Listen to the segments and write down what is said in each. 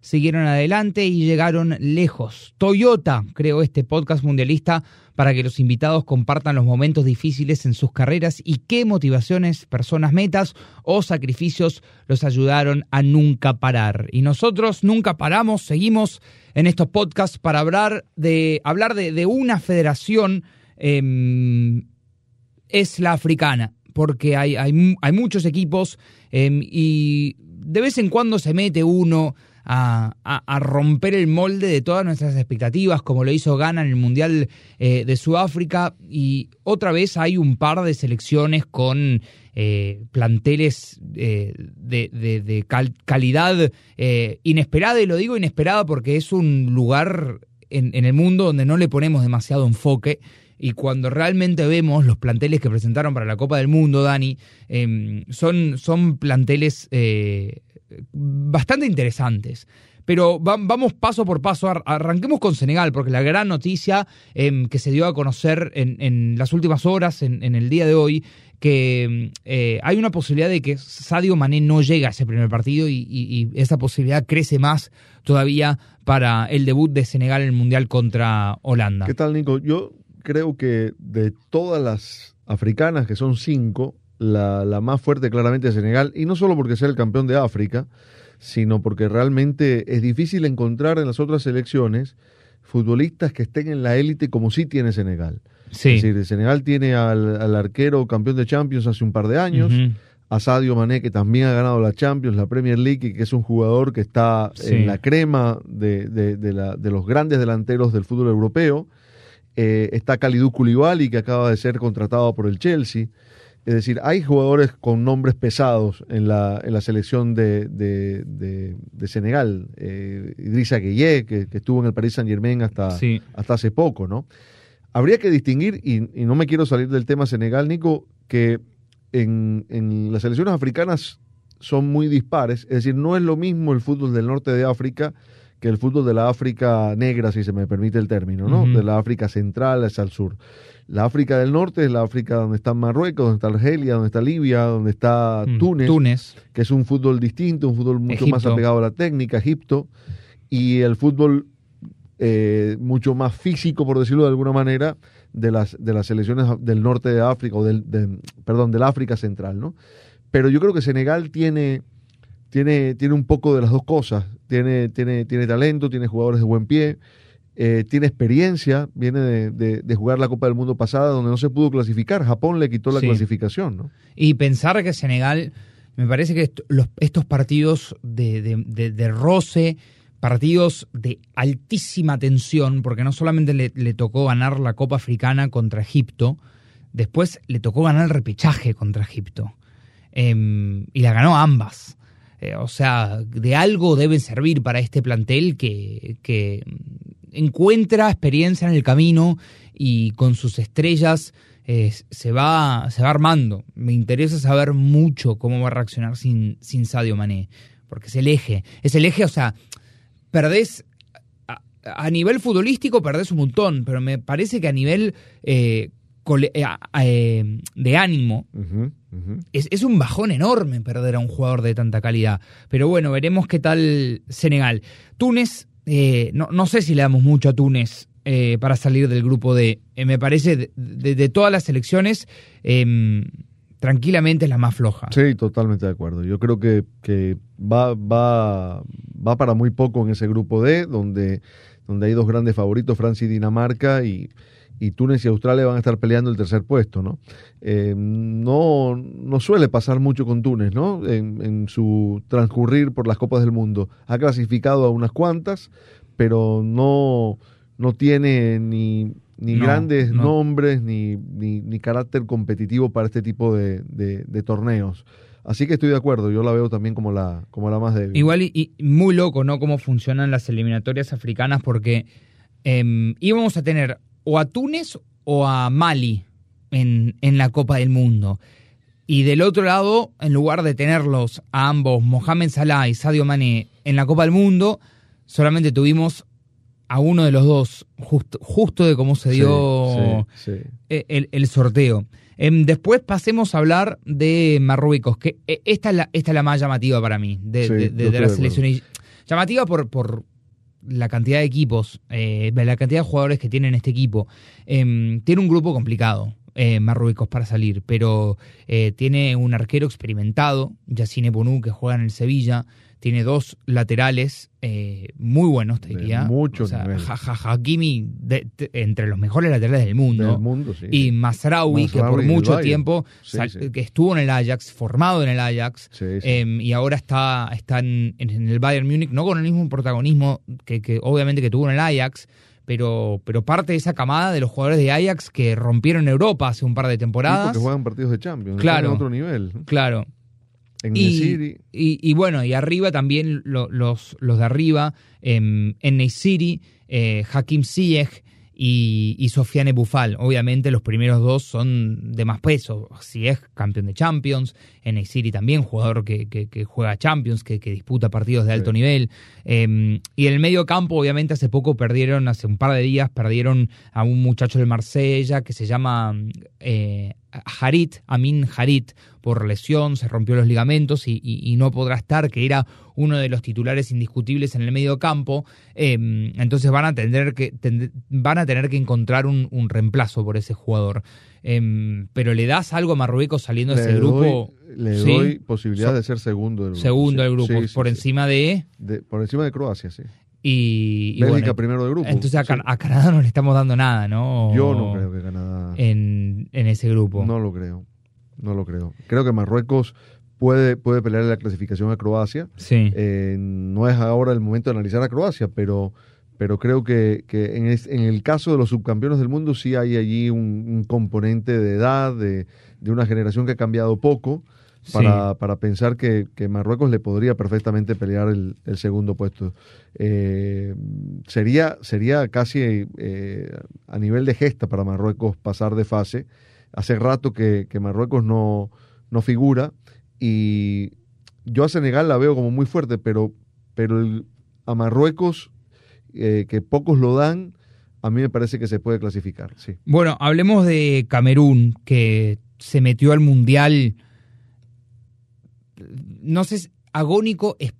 siguieron adelante y llegaron lejos. Toyota creó este podcast mundialista para que los invitados compartan los momentos difíciles en sus carreras y qué motivaciones, personas, metas o sacrificios los ayudaron a nunca parar. Y nosotros nunca paramos, seguimos en estos podcasts para hablar de, hablar de, una federación. Em, es la africana, porque hay, hay, muchos equipos em, y de vez en cuando se mete uno a, romper el molde de todas nuestras expectativas, como lo hizo Ghana en el Mundial eh, de Sudáfrica, y otra vez hay un par de selecciones con eh, planteles eh, de, calidad inesperada, y lo digo inesperada porque es un lugar en, el mundo donde no le ponemos demasiado enfoque. Y cuando realmente vemos los planteles que presentaron para la Copa del Mundo, Dani, em, son, son planteles bastante interesantes. Pero vamos paso por paso, arranquemos con Senegal, porque la gran noticia em, que se dio a conocer en, las últimas horas, en, el día de hoy, que em, eh, hay una posibilidad de que Sadio Mané no llegue a ese primer partido y, y, esa posibilidad crece más todavía para el debut de Senegal en el Mundial contra Holanda. ¿Qué tal, Nico? Yo creo que de todas las africanas, que son cinco, la, más fuerte claramente es Senegal, y no solo porque sea el campeón de África, sino porque realmente es difícil encontrar en las otras selecciones futbolistas que estén en la élite como sí tiene Senegal. Sí. Es decir, Senegal tiene al, arquero campeón de Champions hace un par de años, a Sadio Mané, que también ha ganado la Champions, la Premier League, y que es un jugador que está en la crema de, de los grandes delanteros del fútbol europeo. Eh, está Kalidou Koulibaly, que acaba de ser contratado por el Chelsea. Es decir, hay jugadores con nombres pesados en la, en la selección de, de, Senegal. Eh, Idrissa Gueye, que, estuvo en el Paris Saint Germain hasta, hasta hace poco, ¿no? Habría que distinguir, y, no me quiero salir del tema Senegal, Nico, que en, en las selecciones africanas son muy dispares. Es decir, no es lo mismo el fútbol del norte de África que el fútbol de la África negra, si se me permite el término, ¿no? De la África central hacia el sur. La África del norte es la África donde está Marruecos, donde está Argelia, donde está Libia, donde está mm, Túnez, Túnez, que es un fútbol distinto, un fútbol mucho más apegado a la técnica, Egipto, y el fútbol eh, mucho más físico, por decirlo de alguna manera, de las, de las selecciones del norte de África, o del, perdón, del África central, ¿no? Pero yo creo que Senegal tiene tiene, tiene un poco de las dos cosas. Tiene, tiene, tiene talento, tiene jugadores de buen pie, eh, tiene experiencia, viene de, jugar la Copa del Mundo pasada donde no se pudo clasificar. Japón le quitó la clasificación. ¿no? Y pensar que Senegal, me parece que estos partidos de, de, roce, partidos de altísima tensión, porque no solamente le, tocó ganar la Copa Africana contra Egipto, después le tocó ganar el repechaje contra Egipto. Em, y la ganó ambas. Eh, o sea, de algo debe servir para este plantel que, encuentra experiencia en el camino y con sus estrellas eh, se, va, se va armando. Me interesa saber mucho cómo va a reaccionar sin, sin Sadio Mané, porque es el eje. Es el eje, o sea, perdés a, nivel futbolístico perdés un montón, pero me parece que a nivel eh, de ánimo es, un bajón enorme perder a un jugador de tanta calidad. Pero bueno, veremos qué tal Senegal. Túnez, eh, no, sé si le damos mucho a Túnez eh, para salir del grupo D. Eh, me parece, de, todas las selecciones, em, tranquilamente es la más floja. Sí, totalmente de acuerdo. Yo creo que, que va, va, va para muy poco en ese grupo D, donde, donde hay dos grandes favoritos, Francia y Dinamarca, y y Túnez y Australia van a estar peleando el tercer puesto, ¿no? Eh, no, no suele pasar mucho con Túnez, ¿no? En, su transcurrir por las Copas del Mundo. Ha clasificado a unas cuantas, pero no, no tiene ni, ni grandes nombres ni, ni, carácter competitivo para este tipo de, torneos. Así que estoy de acuerdo, yo la veo también como la, como la más débil. Igual y, muy loco, ¿no? Cómo funcionan las eliminatorias africanas porque eh, íbamos a tener o a Túnez o a Mali en, en la Copa del Mundo. Y del otro lado, en lugar de tenerlos a ambos, Mohamed Salah y Sadio Mané, en la Copa del Mundo, solamente tuvimos a uno de los dos, justo, justo de cómo se dio Sí, sí, sí. eh, el, el sorteo. Em, después pasemos a hablar de Marruecos, que eh, esta es la, esta es la más llamativa para mí, de, de- la selección. Llamativa por, por la cantidad de equipos, eh, la cantidad de jugadores que tiene este equipo. Em, tiene un grupo complicado. Eh, Marruecos para salir, pero eh, tiene un arquero experimentado, Yacine Bonou, que juega en el Sevilla, tiene dos laterales eh, muy buenos, te diría. mucho O sea, nivel. Ja- Ja- Hakimi, de- de- entre los mejores laterales del mundo. Del mundo, sí. Y Masraoui, que por mucho tiempo Sí, sí. que estuvo en el Ajax, formado en el Ajax, eh, y ahora está, está en, en el Bayern Múnich, no con el mismo protagonismo que, que obviamente que tuvo en el Ajax, pero, pero parte de esa camada de los jugadores de Ajax que rompieron Europa hace un par de Sí, temporadas. porque juegan partidos de Champions. Claro. en otro nivel. Claro. En Y, City. y, y bueno, y arriba también lo- los, los de arriba, em, en City, eh, Hakim Ziyech y, y Sofiane Bufal. Obviamente los primeros dos son de más peso. Ziyech, campeón de Champions, en City también, jugador que, que- que juega Champions, que, que disputa partidos de alto Sí. nivel. Em, y en el medio campo, obviamente, hace poco perdieron, hace un par de días, perdieron a un muchacho del Marsella que se llama eh, Harit, Amin Harit, por lesión, se rompió los ligamentos y, y- y no podrá estar, que era uno de los titulares indiscutibles en el medio campo. Em, entonces van a tener que, van a tener que encontrar un, un reemplazo por ese jugador. Em, pero le das algo a Marruecos saliendo de ese grupo. le Sí. doy posibilidad So- de ser segundo del grupo. Segundo del grupo, Sí, sí, por encima de. De- por encima de Croacia, sí. Y, y Bélgica bueno, primero del grupo. Entonces a, sí. Can- a Canadá no le estamos dando nada, ¿no? Yo no creo que Canadá. En, en ese grupo. No lo creo. No lo creo. Creo que Marruecos puede, puede pelear la clasificación a Croacia. Sí. Eh, no es ahora el momento de analizar a Croacia, pero, pero creo que, que en, es- en el caso de los subcampeones del mundo sí hay allí un, un componente de edad, de, de una generación que ha cambiado poco, para, para pensar que, que Marruecos le podría perfectamente pelear el, el segundo puesto. Eh, sería, sería casi eh, a nivel de gesta para Marruecos pasar de fase. Hace rato que, que Marruecos no, no figura y yo a Senegal la veo como muy fuerte, pero, pero el- a Marruecos, eh, que pocos lo dan, a mí me parece que se puede clasificar, sí. Bueno, hablemos de Camerún, que se metió al Mundial. No sé, agónico es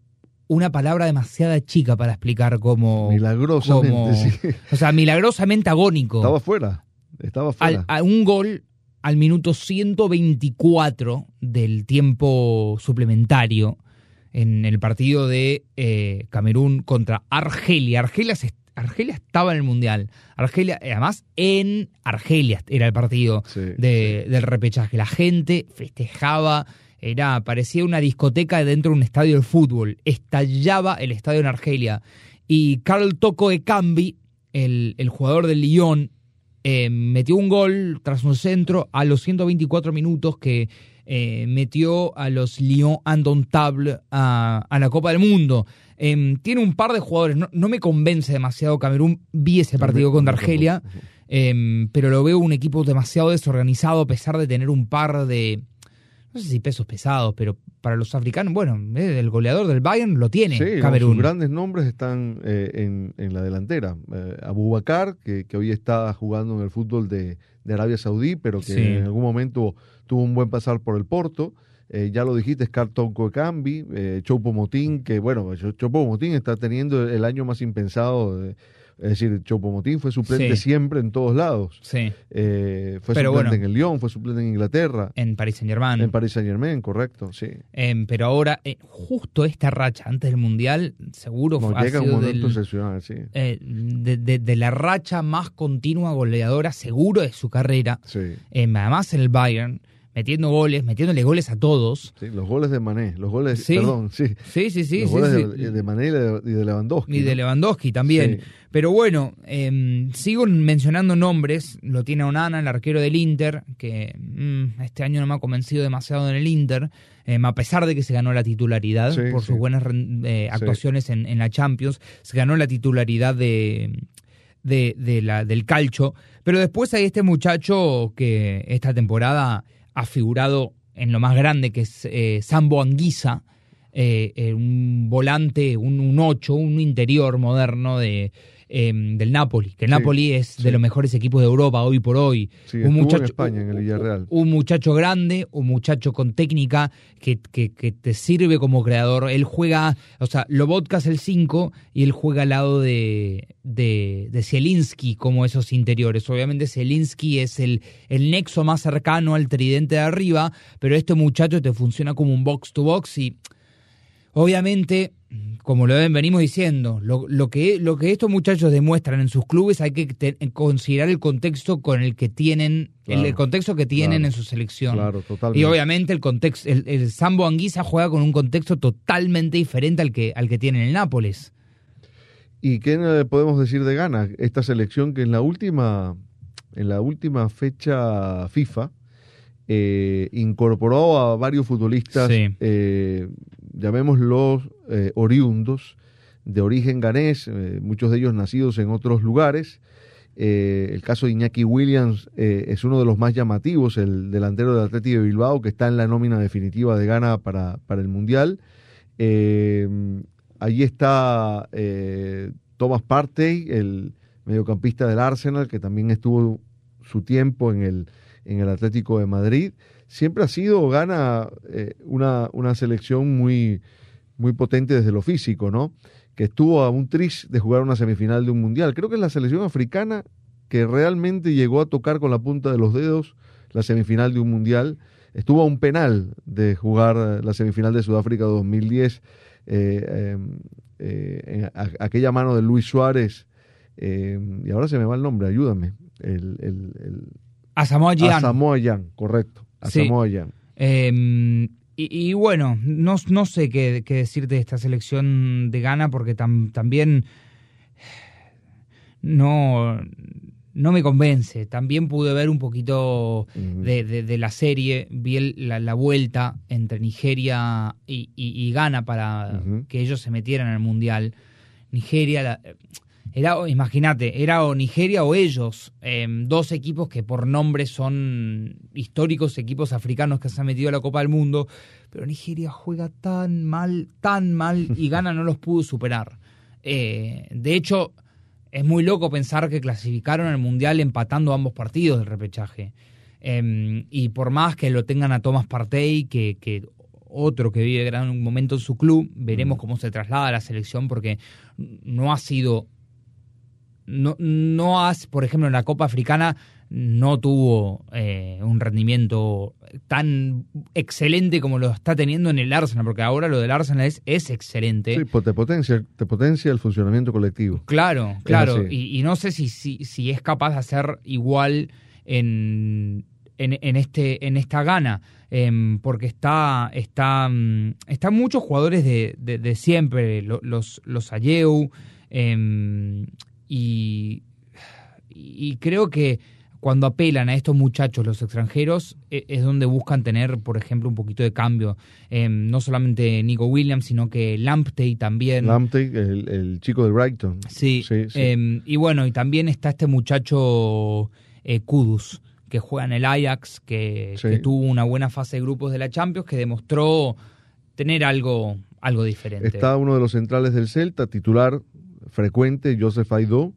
una palabra demasiado chica para explicar cómo... Milagrosamente, sí. O sea, milagrosamente agónico. Estaba fuera, estaba al, fuera. a un gol al minuto 124 del tiempo suplementario en el partido de eh, Camerún contra Argelia. Argelia, se- Argelia estaba en el Mundial. Argelia, eh, además, en Argelia era el partido Sí, de- del repechaje. La gente festejaba, era, parecía una discoteca dentro de un estadio de fútbol. Estallaba el estadio en Argelia. Y Carl Toko Ekambi, el, el jugador del Lyon, eh, metió un gol tras un centro a los 124 minutos que eh, metió a los Lyon Indomptables a, a la Copa del Mundo. Eh, tiene un par de jugadores, no, no me convence demasiado Camerún, vi ese partido contra Argelia, eh, pero lo veo un equipo demasiado desorganizado a pesar de tener un par de, no sé si pesos pesados, pero para los africanos, bueno, eh, el goleador del Bayern lo tiene, Sí, Camerún. sus grandes nombres están eh, en, en la delantera. Eh, Abubakar, que, que hoy está jugando en el fútbol de, de Arabia Saudí, pero que Sí. en algún momento tuvo un buen pasar por el Porto. Eh, ya lo dijiste, Carton Coecambi, eh, Chopo Motín, que bueno, Cho- Chopo Motín está teniendo el año más impensado. de- es decir, Chopo Motín fue suplente Sí. siempre en todos lados. Sí, Eh, fue Pero suplente bueno. en el Lyon, fue suplente en Inglaterra, en Paris Saint Germain. en Paris Saint Germain, correcto, sí. Em, pero ahora, eh, justo esta racha antes del Mundial, seguro No, ha llega un sido momento del- excepcional, sí. de, de- de la racha más continua goleadora seguro de su carrera. sí. Em, además en el Bayern, metiendo goles, metiéndole goles a todos. Sí, los goles de Mané, los goles, Sí. perdón, sí. Sí, sí, sí. los sí, goles sí. De, de Mané y de, y de Lewandowski. Y de. Lewandowski también. Pero bueno, em, sigo mencionando nombres. Lo tiene Onana, el arquero del Inter, que mm, este año no me ha convencido demasiado en el Inter, em, a pesar de que se ganó la titularidad por sus buenas eh, actuaciones en, en la Champions. Se ganó la titularidad de, de, la, del calcho. Pero después hay este muchacho que esta temporada ha figurado en lo más grande, que es eh, Sambo Anguisa, eh, eh, un volante, un, un 8, un interior moderno de, Em, del Napoli, que el Napoli es de los mejores equipos de Europa hoy por hoy. un muchacho, en España, en el Villarreal. Un muchacho grande, un muchacho con técnica que, que, te sirve como creador. Él juega, o sea, Lobotka es el 5 y él juega al lado de, de, de Zielinski como esos interiores. Obviamente Zielinski es el, el nexo más cercano al tridente de arriba, pero este muchacho te funciona como un box to box y obviamente como lo venimos diciendo, lo, lo, que, lo que estos muchachos demuestran en sus clubes hay que considerar el contexto con el que tienen, el, contexto que tienen en su selección. Claro, totalmente. Y obviamente el contexto, el, Sambo Anguisa juega con un contexto totalmente diferente al que, al que tiene el Nápoles. ¿Y qué podemos decir de Ghana? Esta selección que en la última, en la última fecha FIFA eh, incorporó a varios futbolistas eh, llamémoslos eh, oriundos, de origen ganés, eh, muchos de ellos nacidos en otros lugares. Eh, el caso de Iñaki Williams es uno de los más llamativos, el delantero del Atlético de Bilbao, que está en la nómina definitiva de Ghana para, para el Mundial. allí está Thomas Partey, el mediocampista del Arsenal, que también estuvo su tiempo en el, en el Atlético de Madrid siempre ha sido, gana eh, una, una, selección muy, muy potente desde lo físico, ¿no? Que estuvo a un tris de jugar una semifinal de un mundial. Creo que es la selección africana que realmente llegó a tocar con la punta de los dedos la semifinal de un mundial. Estuvo a un penal de jugar la semifinal de Sudáfrica 2010. Eh, eh, aquella mano de Luis Suárez. Y ahora se me va el nombre, ayúdame. A Samoa Samoa correcto. A em, y, bueno, no, no sé qué, decirte de esta selección de Ghana porque también no, no me convence. También pude ver un poquito de, la serie, vi la, vuelta entre Nigeria y, Ghana para que ellos se metieran en el Mundial. Nigeria, la, era, imagínate, era o Nigeria o ellos, em, dos equipos que por nombre son históricos equipos africanos que se han metido a la Copa del Mundo, pero Nigeria juega tan mal, tan mal y Ghana no los pudo superar. Eh, de hecho, es muy loco pensar que clasificaron al Mundial empatando ambos partidos del repechaje. Em, y por más que lo tengan a Thomas Partey, que, que otro que vive gran momento en su club, veremos mm. cómo se traslada a la selección porque no ha sido no, no has, por ejemplo, en la Copa Africana no tuvo eh, un rendimiento tan excelente como lo está teniendo en el Arsenal, porque ahora lo del Arsenal es, es excelente. Sí, pues te potencia, te potencia el funcionamiento colectivo. Claro, claro. Y, no sé si, si, si, es capaz de hacer igual en, en, este, en esta gana. Em, porque está, está, mm, están muchos jugadores de, de, siempre, los, los Ayeu, em, y, y creo que cuando apelan a estos muchachos, los extranjeros, e, es donde buscan tener, por ejemplo, un poquito de cambio. Em, no solamente Nico Williams, sino que Lamptey también. Lamptey, el, chico de Brighton. Sí. Em, y bueno, y también está este muchacho eh, Kudus, que juega en el Ajax, que, que, tuvo una buena fase de grupos de la Champions, que demostró tener algo, algo diferente. Está uno de los centrales del Celta, titular frecuente, Joseph Aidó.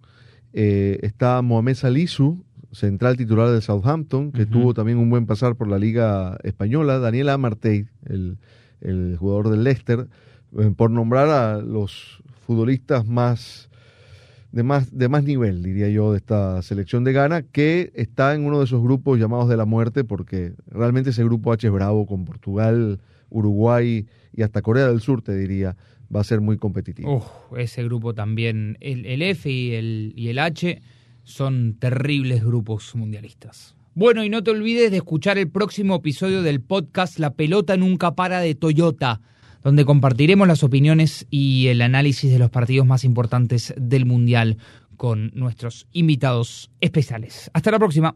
Eh, está Mohamed Salisu, central titular del Southampton, que tuvo también un buen pasar por la Liga Española. Daniel Amartey, el, el jugador del Leicester, eh, por nombrar a los futbolistas más de más de más nivel, diría yo, de esta selección de Ghana, que está en uno de esos grupos llamados de la muerte, porque realmente ese grupo H es bravo con Portugal, Uruguay y hasta Corea del Sur, te diría va a ser muy competitivo. ese grupo también, el, F y el, y el H son terribles grupos mundialistas. Bueno, y no te olvides de escuchar el próximo episodio del podcast La pelota nunca para de Toyota, donde compartiremos las opiniones y el análisis de los partidos más importantes del Mundial con nuestros invitados especiales. Hasta la próxima.